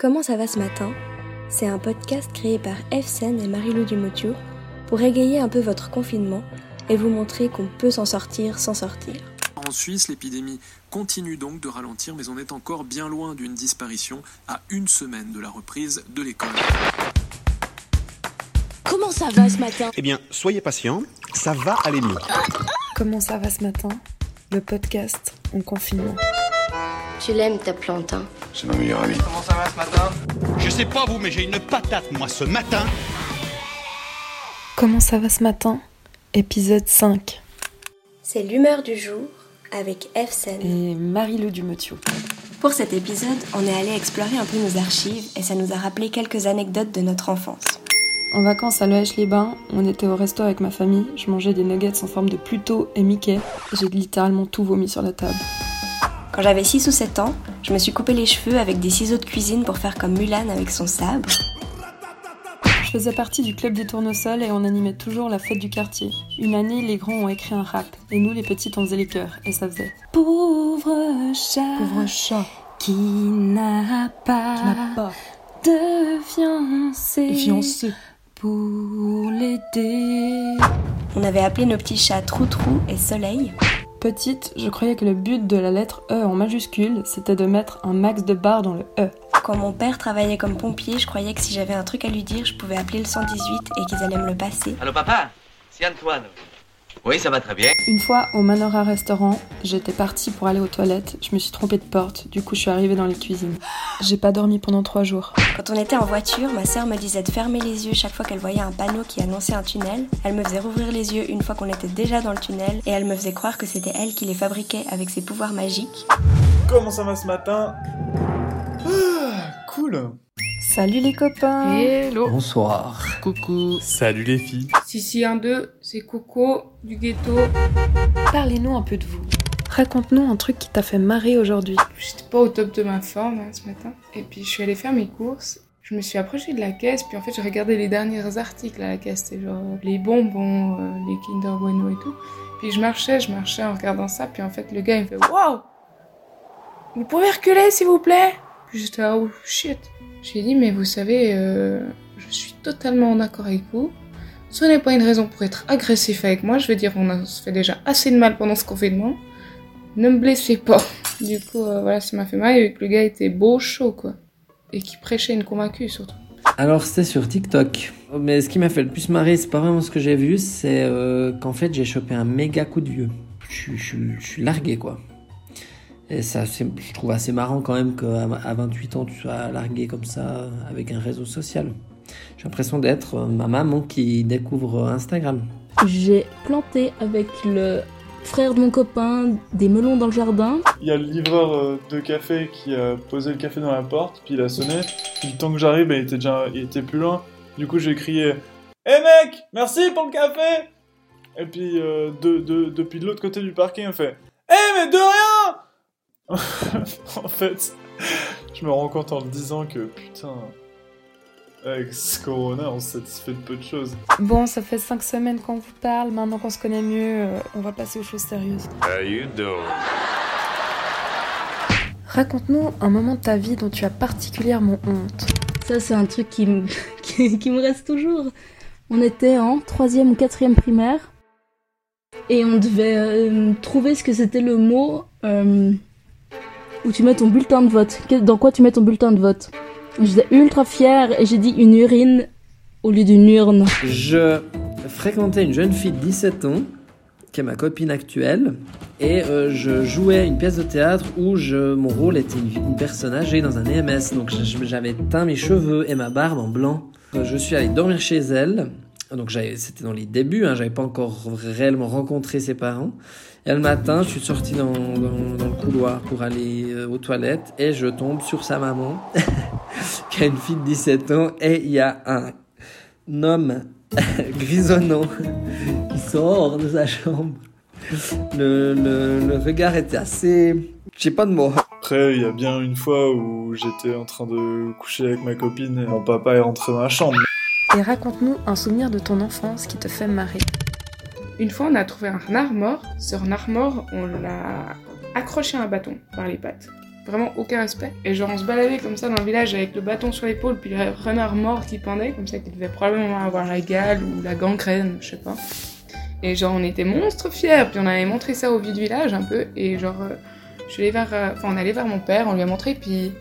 Comment ça va ce matin? C'est un podcast créé par Efsen et Marie-Lou Dumotiou pour égayer un peu votre confinement et vous montrer qu'on peut s'en sortir sans sortir. En Suisse, l'épidémie continue donc de ralentir, mais on est encore bien loin d'une disparition à une semaine de la reprise de l'école. Comment ça va ce matin? Eh bien, soyez patient, ça va aller mieux. Comment ça va ce matin? Le podcast en confinement. Tu l'aimes ta plante, hein C'est ma meilleure amie. Comment ça va ce matin? Je sais pas vous, mais j'ai une patate, moi, ce matin. Comment ça va ce matin? Épisode 5. C'est l'humeur du jour avec Efsen. Et Marie-Lou Dumotiou. Pour cet épisode, on est allé explorer un peu nos archives et ça nous a rappelé quelques anecdotes de notre enfance. En vacances à Loèche-les-Bains, on était au resto avec ma famille, je mangeais des nuggets en forme de Pluto et Mickey, j'ai littéralement tout vomi sur la table. Quand j'avais 6 ou 7 ans, je me suis coupé les cheveux avec des ciseaux de cuisine pour faire comme Mulan avec son sabre. Je faisais partie du club des tournesols et on animait toujours la fête du quartier. Une année, les grands ont écrit un rap et nous, les petites, on faisait les chœurs et ça faisait Pauvre chat, Pauvre chat qui n'a pas, pas de fiancé, fiancé. pour l'aider. On avait appelé nos petits chats Trou-Trou et Soleil. Petite, je croyais que le but de la lettre E en majuscule, c'était de mettre un max de barres dans le E. Quand mon père travaillait comme pompier, je croyais que si j'avais un truc à lui dire, je pouvais appeler le 118 et qu'ils allaient me le passer. Allô papa? C'est Antoine. Oui, ça va très bien. Une fois, au Manora restaurant, j'étais partie pour aller aux toilettes. Je me suis trompée de porte, du coup je suis arrivée dans les cuisines. J'ai pas dormi pendant trois jours. Quand on était en voiture, ma sœur me disait de fermer les yeux chaque fois qu'elle voyait un panneau qui annonçait un tunnel. Elle me faisait rouvrir les yeux une fois qu'on était déjà dans le tunnel et elle me faisait croire que c'était elle qui les fabriquait avec ses pouvoirs magiques. Comment ça va ce matin Ah, Cool Salut les copains Hello Bonsoir. Coucou Salut les filles Sissi 1-2, c'est Coco du ghetto. Parlez-nous un peu de vous. Raconte-nous un truc qui t'a fait marrer aujourd'hui. J'étais pas au top de ma forme hein, ce matin. Et puis je suis allée faire mes courses. Je me suis approchée de la caisse, puis en fait j'ai regardé les derniers articles à la caisse. C'était genre euh, les bonbons, euh, les Kinder Bueno et tout. Puis je marchais, je marchais en regardant ça, puis en fait le gars il me fait Wow Vous pouvez reculer s'il vous plaît? Puis j'étais là, oh shit J'ai dit, mais vous savez, euh, je suis totalement en accord avec vous. Ce n'est pas une raison pour être agressif avec moi. Je veux dire, on se fait déjà assez de mal pendant ce confinement. Ne me blessez pas. Du coup, euh, voilà, ça m'a fait mal. Et que le gars était beau, chaud, quoi. Et qui prêchait une convaincue, surtout. Alors c'était sur TikTok. Mais ce qui m'a fait le plus marrer, c'est pas vraiment ce que j'ai vu, c'est euh, qu'en fait j'ai chopé un méga coup de vieux. Je, je suis- largué quoi. Et ça, je trouve assez marrant quand même qu'à à 28 ans tu sois largué comme ça avec un réseau social. J'ai l'impression d'être euh, ma maman qui découvre Instagram. J'ai planté avec le frère de mon copain des melons dans le jardin. Il y a le livreur euh, de café qui a posé le café dans la porte, puis il a sonné. Puis le temps que j'arrive, bah, il était déjà il était plus loin. Du coup, j'ai crié Hé mec, merci pour le café Et puis, euh, de, de- depuis de l'autre côté du parking, on fait Hé mais de rien En fait, je me rends compte en le disant que putain, avec ce corona, on se satisfait de peu de choses. Bon, ça fait 5 semaines qu'on vous parle, maintenant qu'on se connaît mieux, euh, on va passer aux choses sérieuses. Raconte-nous un moment de ta vie dont tu as particulièrement honte. Ça, c'est un truc qui me, qui, qui me reste toujours. On était en troisième ou quatrième primaire. Et on devait euh, trouver ce que c'était le mot euh, où tu mets ton bulletin de vote. Dans quoi tu mets ton bulletin de vote? J'étais ultra fière et j'ai dit une urine au lieu d'une urne. Je fréquentais une jeune fille de 17 ans, qui est ma copine actuelle, et euh, je jouais une pièce de théâtre où je, mon rôle était une, personne âgée dans un EMS, donc j'avais teint mes cheveux et ma barbe en blanc. Euh, Je suis allé dormir chez elle, donc c'était dans les débuts, hein, j'avais pas encore réellement rencontré ses parents. Et le matin, je suis sorti dans, le couloir pour aller euh, aux toilettes et je tombe sur sa maman, qui a une fille de 17 ans, et il y a un homme grisonnant qui sort de sa chambre. Le, le, le regard était assez... J'ai pas de mots. Après, il y a bien une fois où j'étais en train de coucher avec ma copine et mon papa est rentré dans la chambre. Et raconte-nous un souvenir de ton enfance qui te fait marrer. Une fois, on a trouvé un renard mort. Ce renard mort, on l'a accroché à un bâton par les pattes. vraiment aucun respect. Et genre, on se baladait comme ça dans le village avec le bâton sur l'épaule, puis le renard mort qui pendait, comme ça, qui devait probablement avoir la gale ou la gangrène, je sais pas. Et genre, on était monstre fiers, puis on avait montré ça au vieux du village un peu, et genre, euh, je suis allée vers. euh, Enfin, on allait vers mon père, on lui a montré, puis.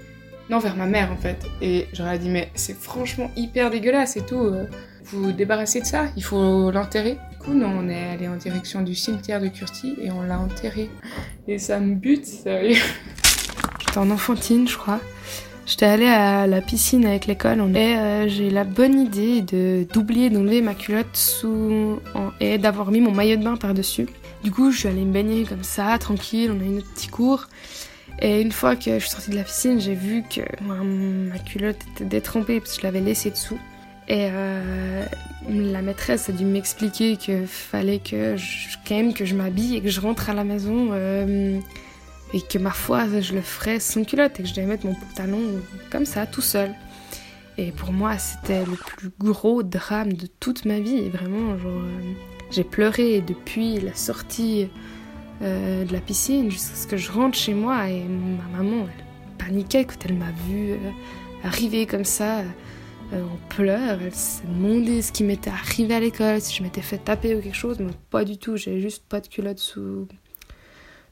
Non, vers ma mère en fait. Et j'aurais dit, mais c'est franchement hyper dégueulasse et tout. euh, vous débarrassez de ça, il faut l'enterrer? Du coup, nous, on est allé en direction du cimetière de Curti et on l'a enterré. Et ça me bute, sérieux. J'étais en enfantine, je crois. J'étais allée à la piscine avec l'école et euh, j'ai la bonne idée de d'oublier d'enlever ma culotte sous et d'avoir mis mon maillot de bain par-dessus. Du coup, je suis allée me baigner comme ça, tranquille, on a eu notre petit cours. Et une fois que je suis sortie de la piscine, j'ai vu que ma, culotte était détrempée parce que je l'avais laissée dessous. Et euh, la maîtresse a dû m'expliquer que fallait que je, quand même que je m'habille et que je rentre à la maison euh, et que ma foi je le ferais sans culotte et que je devais mettre mon pantalon comme ça tout seul. Et pour moi c'était le plus gros drame de toute ma vie. Vraiment genre euh, j'ai pleuré depuis la sortie euh, de la piscine jusqu'à ce que je rentre chez moi et ma maman elle paniquait quand elle m'a vue euh, arriver comme ça euh, en pleurs. Elle s'est demandé ce qui m'était arrivé à l'école, si je m'étais fait taper ou quelque chose, mais pas du tout. J'avais juste pas de culotte sous,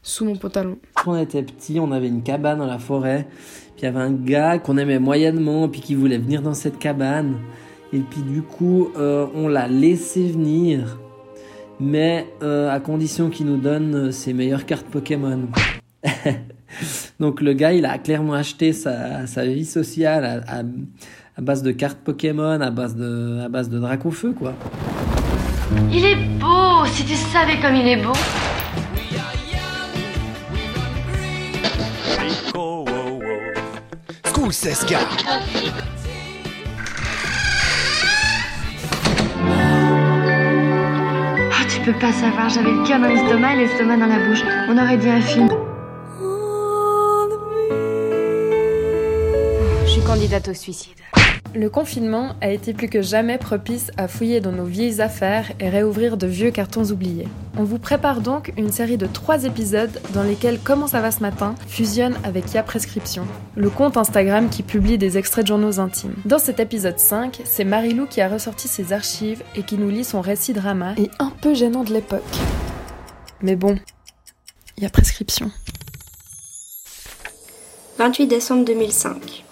sous mon pantalon. Quand on était petit, on avait une cabane dans la forêt. Puis il y avait un gars qu'on aimait moyennement, puis qui voulait venir dans cette cabane. Et puis du coup, on l'a laissé venir, mais euh, à condition qu'il nous donne euh, ses meilleures cartes Pokémon. Donc le gars, il a clairement acheté sa, sa vie sociale à, à- à base de cartes Pokémon, à base de, à base de Dracofeu, quoi. Il est beau, si tu savais comme il est beau. School peux pas savoir, j'avais le cœur dans l'estomac et l'estomac dans la bouche. On aurait dit un film. Je suis candidate au suicide. Le confinement a été plus que jamais propice à fouiller dans nos vieilles affaires et réouvrir de vieux cartons oubliés. On vous prépare donc une série de trois épisodes dans lesquels Comment ça va ce matin fusionne avec Ya Prescription, le compte Instagram qui publie des extraits de journaux intimes. Dans cet épisode 5, c'est Marilou qui a ressorti ses archives et qui nous lit son récit drama et un peu gênant de l'époque. Mais bon, Ya Prescription. 28 décembre 2005.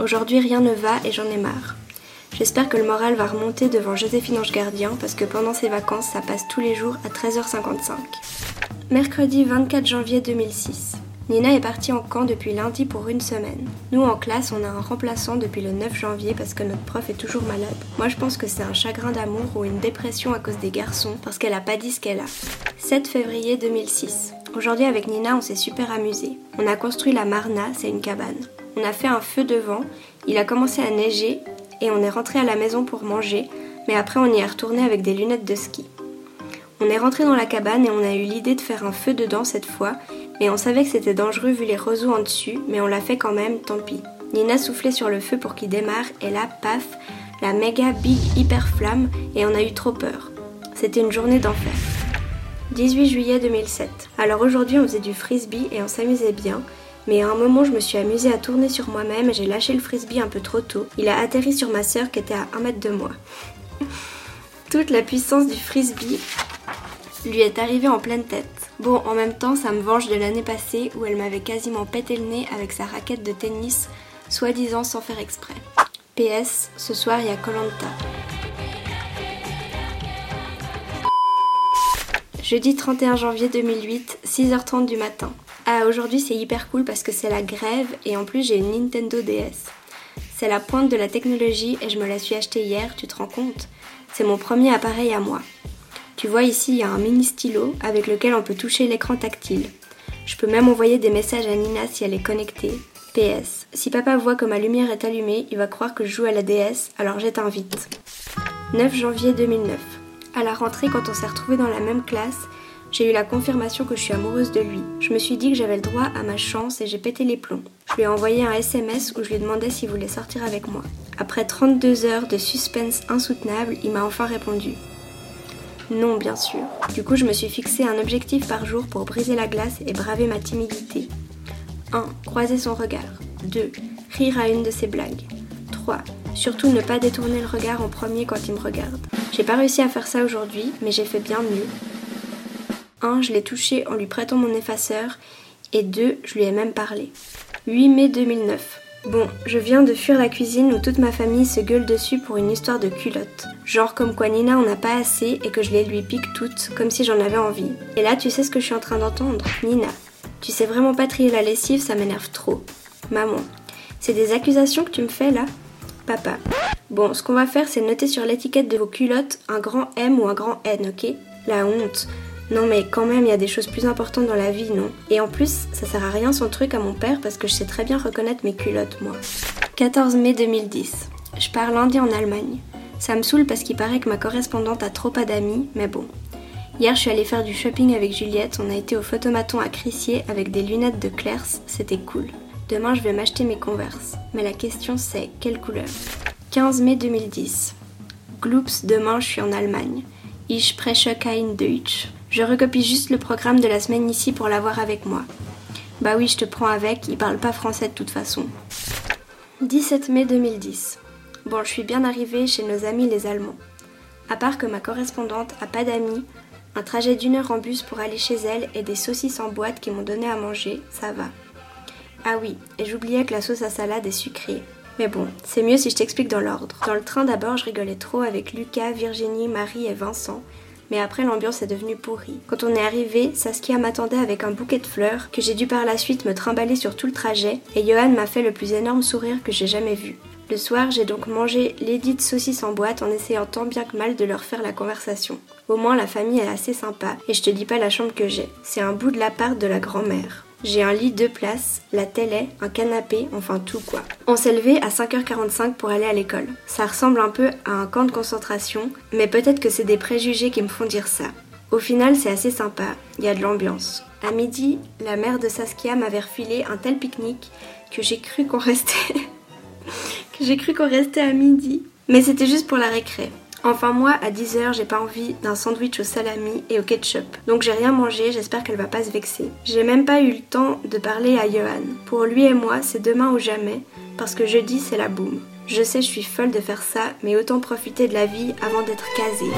Aujourd'hui rien ne va et j'en ai marre. J'espère que le moral va remonter devant Joséphine Ange Gardien parce que pendant ses vacances ça passe tous les jours à 13h55. Mercredi 24 janvier 2006. Nina est partie en camp depuis lundi pour une semaine. Nous en classe on a un remplaçant depuis le 9 janvier parce que notre prof est toujours malade. Moi je pense que c'est un chagrin d'amour ou une dépression à cause des garçons parce qu'elle a pas dit ce qu'elle a. 7 février 2006. Aujourd'hui avec Nina on s'est super amusé. On a construit la Marna, c'est une cabane. On a fait un feu devant, il a commencé à neiger et on est rentré à la maison pour manger, mais après on y est retourné avec des lunettes de ski. On est rentré dans la cabane et on a eu l'idée de faire un feu dedans cette fois, mais on savait que c'était dangereux vu les roseaux en dessus, mais on l'a fait quand même, tant pis. Nina soufflait sur le feu pour qu'il démarre et là, paf, la méga big hyper flamme et on a eu trop peur. C'était une journée d'enfer. 18 juillet 2007. Alors aujourd'hui on faisait du frisbee et on s'amusait bien, mais à un moment, je me suis amusée à tourner sur moi-même et j'ai lâché le frisbee un peu trop tôt. Il a atterri sur ma sœur qui était à un mètre de moi. Toute la puissance du frisbee lui est arrivée en pleine tête. Bon, en même temps, ça me venge de l'année passée où elle m'avait quasiment pété le nez avec sa raquette de tennis, soi-disant sans faire exprès. PS, ce soir, il y a Colanta. Jeudi 31 janvier 2008, 6h30 du matin. Ah, aujourd'hui c'est hyper cool parce que c'est la grève et en plus j'ai une Nintendo DS. C'est la pointe de la technologie et je me la suis achetée hier, tu te rends compte? C'est mon premier appareil à moi. Tu vois ici, il y a un mini stylo avec lequel on peut toucher l'écran tactile. Je peux même envoyer des messages à Nina si elle est connectée. PS. Si papa voit que ma lumière est allumée, il va croire que je joue à la DS, alors j'éteins vite. 9 janvier 2009. À la rentrée, quand on s'est retrouvés dans la même classe, j'ai eu la confirmation que je suis amoureuse de lui. Je me suis dit que j'avais le droit à ma chance et j'ai pété les plombs. Je lui ai envoyé un SMS où je lui demandais s'il voulait sortir avec moi. Après 32 heures de suspense insoutenable, il m'a enfin répondu. Non, bien sûr. Du coup, je me suis fixé un objectif par jour pour briser la glace et braver ma timidité. 1. Croiser son regard. 2. Rire à une de ses blagues. 3. Surtout ne pas détourner le regard en premier quand il me regarde. J'ai pas réussi à faire ça aujourd'hui, mais j'ai fait bien mieux. 1. Je l'ai touché en lui prêtant mon effaceur. Et 2. Je lui ai même parlé. 8 mai 2009. Bon, je viens de fuir la cuisine où toute ma famille se gueule dessus pour une histoire de culotte. Genre comme quoi Nina en a pas assez et que je les lui pique toutes, comme si j'en avais envie. Et là, tu sais ce que je suis en train d'entendre? Nina, tu sais vraiment pas trier la lessive, ça m'énerve trop. Maman, c'est des accusations que tu me fais là? Papa. Bon, ce qu'on va faire, c'est noter sur l'étiquette de vos culottes un grand M ou un grand N, ok? La honte. Non mais quand même, il y a des choses plus importantes dans la vie, non? Et en plus, ça sert à rien son truc à mon père parce que je sais très bien reconnaître mes culottes, moi. 14 mai 2010. Je pars lundi en Allemagne. Ça me saoule parce qu'il paraît que ma correspondante a trop pas d'amis, mais bon. Hier, je suis allée faire du shopping avec Juliette, on a été au photomaton à Crissier avec des lunettes de Clairs, c'était cool. Demain, je vais m'acheter mes Converse. Mais la question c'est, quelle couleur? 15 mai 2010. Gloops, demain, je suis en Allemagne. Ich spreche kein Deutsch. Je recopie juste le programme de la semaine ici pour l'avoir avec moi. Bah oui, je te prends avec, il parle pas français de toute façon. 17 mai 2010. Bon, je suis bien arrivée chez nos amis les Allemands. À part que ma correspondante a pas d'amis, un trajet d'une heure en bus pour aller chez elle et des saucisses en boîte qui m'ont donné à manger, ça va. Ah oui, et j'oubliais que la sauce à salade est sucrée. Mais bon, c'est mieux si je t'explique dans l'ordre. Dans le train d'abord, je rigolais trop avec Lucas, Virginie, Marie et Vincent, mais après l'ambiance est devenue pourrie. Quand on est arrivé, Saskia m'attendait avec un bouquet de fleurs que j'ai dû par la suite me trimballer sur tout le trajet et Johan m'a fait le plus énorme sourire que j'ai jamais vu. Le soir, j'ai donc mangé l'édite saucisse en boîte en essayant tant bien que mal de leur faire la conversation. Au moins, la famille est assez sympa et je te dis pas la chambre que j'ai. C'est un bout de l'appart de la grand-mère. J'ai un lit deux places, la télé, un canapé, enfin tout quoi. On s'est levé à 5h45 pour aller à l'école. Ça ressemble un peu à un camp de concentration, mais peut-être que c'est des préjugés qui me font dire ça. Au final, c'est assez sympa, il y a de l'ambiance. À midi, la mère de Saskia m'avait refilé un tel pique-nique que j'ai cru qu'on restait. que j'ai cru qu'on restait à midi. Mais c'était juste pour la récré. Enfin moi, à 10h, j'ai pas envie d'un sandwich au salami et au ketchup. Donc j'ai rien mangé, j'espère qu'elle va pas se vexer. J'ai même pas eu le temps de parler à Johan. Pour lui et moi, c'est demain ou jamais, parce que jeudi, c'est la boum. Je sais, je suis folle de faire ça, mais autant profiter de la vie avant d'être casée.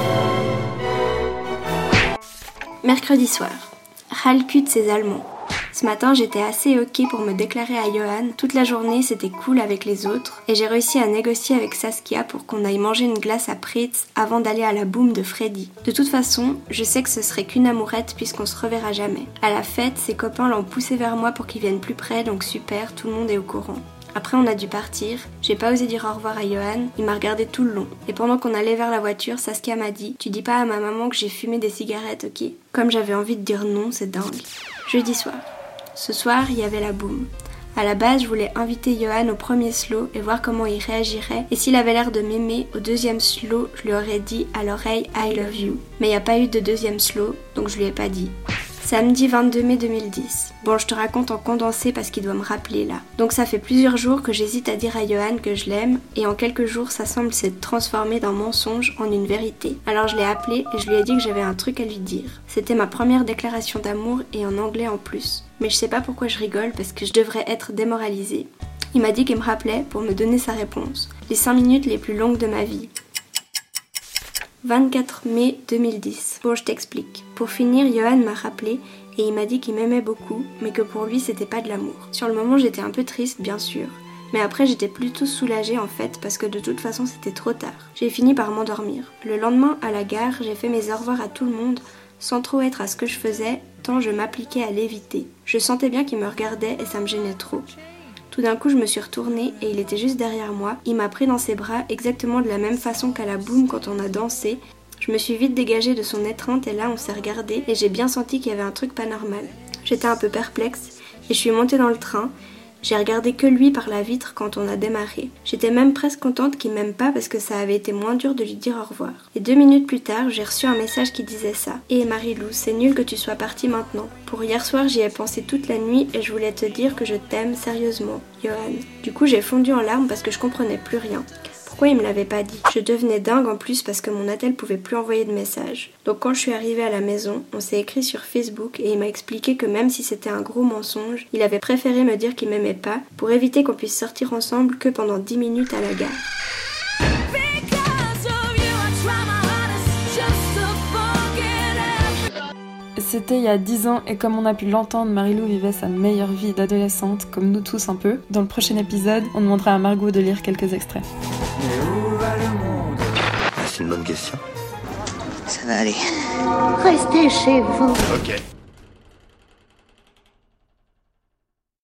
Mercredi soir. De ces Allemands. Ce matin, j'étais assez ok pour me déclarer à Johan. Toute la journée, c'était cool avec les autres. Et j'ai réussi à négocier avec Saskia pour qu'on aille manger une glace à Pritz avant d'aller à la boum de Freddy. De toute façon, je sais que ce serait qu'une amourette puisqu'on se reverra jamais. À la fête, ses copains l'ont poussé vers moi pour qu'il vienne plus près, donc super, tout le monde est au courant. Après, on a dû partir. J'ai pas osé dire au revoir à Johan. Il m'a regardé tout le long. Et pendant qu'on allait vers la voiture, Saskia m'a dit Tu dis pas à ma maman que j'ai fumé des cigarettes, ok? Comme j'avais envie de dire non, c'est dingue. Jeudi soir. Ce soir, il y avait la boum. À la base, je voulais inviter Johan au premier slow et voir comment il réagirait. Et s'il avait l'air de m'aimer, au deuxième slow, je lui aurais dit à l'oreille I love you. Mais il n'y a pas eu de deuxième slow, donc je lui ai pas dit. Samedi 22 mai 2010. Bon, je te raconte en condensé parce qu'il doit me rappeler là. Donc ça fait plusieurs jours que j'hésite à dire à Johan que je l'aime et en quelques jours ça semble s'être transformé d'un mensonge en une vérité. Alors je l'ai appelé et je lui ai dit que j'avais un truc à lui dire. C'était ma première déclaration d'amour et en anglais en plus. Mais je sais pas pourquoi je rigole parce que je devrais être démoralisée. Il m'a dit qu'il me rappelait pour me donner sa réponse. Les 5 minutes les plus longues de ma vie. 24 mai 2010. Bon, je t'explique. Pour finir, Johan m'a rappelé et il m'a dit qu'il m'aimait beaucoup, mais que pour lui c'était pas de l'amour. Sur le moment, j'étais un peu triste, bien sûr. Mais après, j'étais plutôt soulagée en fait, parce que de toute façon, c'était trop tard. J'ai fini par m'endormir. Le lendemain, à la gare, j'ai fait mes au revoir à tout le monde, sans trop être à ce que je faisais, tant je m'appliquais à l'éviter. Je sentais bien qu'il me regardait et ça me gênait trop. Tout d'un coup, je me suis retournée et il était juste derrière moi. Il m'a pris dans ses bras exactement de la même façon qu'à la boum quand on a dansé. Je me suis vite dégagée de son étreinte et là on s'est regardé et j'ai bien senti qu'il y avait un truc pas normal. J'étais un peu perplexe et je suis montée dans le train j'ai regardé que lui par la vitre quand on a démarré. J'étais même presque contente qu'il m'aime pas parce que ça avait été moins dur de lui dire au revoir. Et deux minutes plus tard, j'ai reçu un message qui disait ça. Et Marie-Lou, c'est nul que tu sois partie maintenant. Pour hier soir, j'y ai pensé toute la nuit et je voulais te dire que je t'aime sérieusement, Johan. Du coup, j'ai fondu en larmes parce que je comprenais plus rien. Il me l'avait pas dit Je devenais dingue en plus parce que mon attel pouvait plus envoyer de messages. Donc quand je suis arrivée à la maison, on s'est écrit sur Facebook et il m'a expliqué que même si c'était un gros mensonge, il avait préféré me dire qu'il m'aimait pas pour éviter qu'on puisse sortir ensemble que pendant 10 minutes à la gare. C'était il y a 10 ans et comme on a pu l'entendre, Marilou vivait sa meilleure vie d'adolescente, comme nous tous un peu. Dans le prochain épisode, on demandera à Margot de lire quelques extraits. C'est une bonne question. Ça va aller. Restez chez vous. Ok.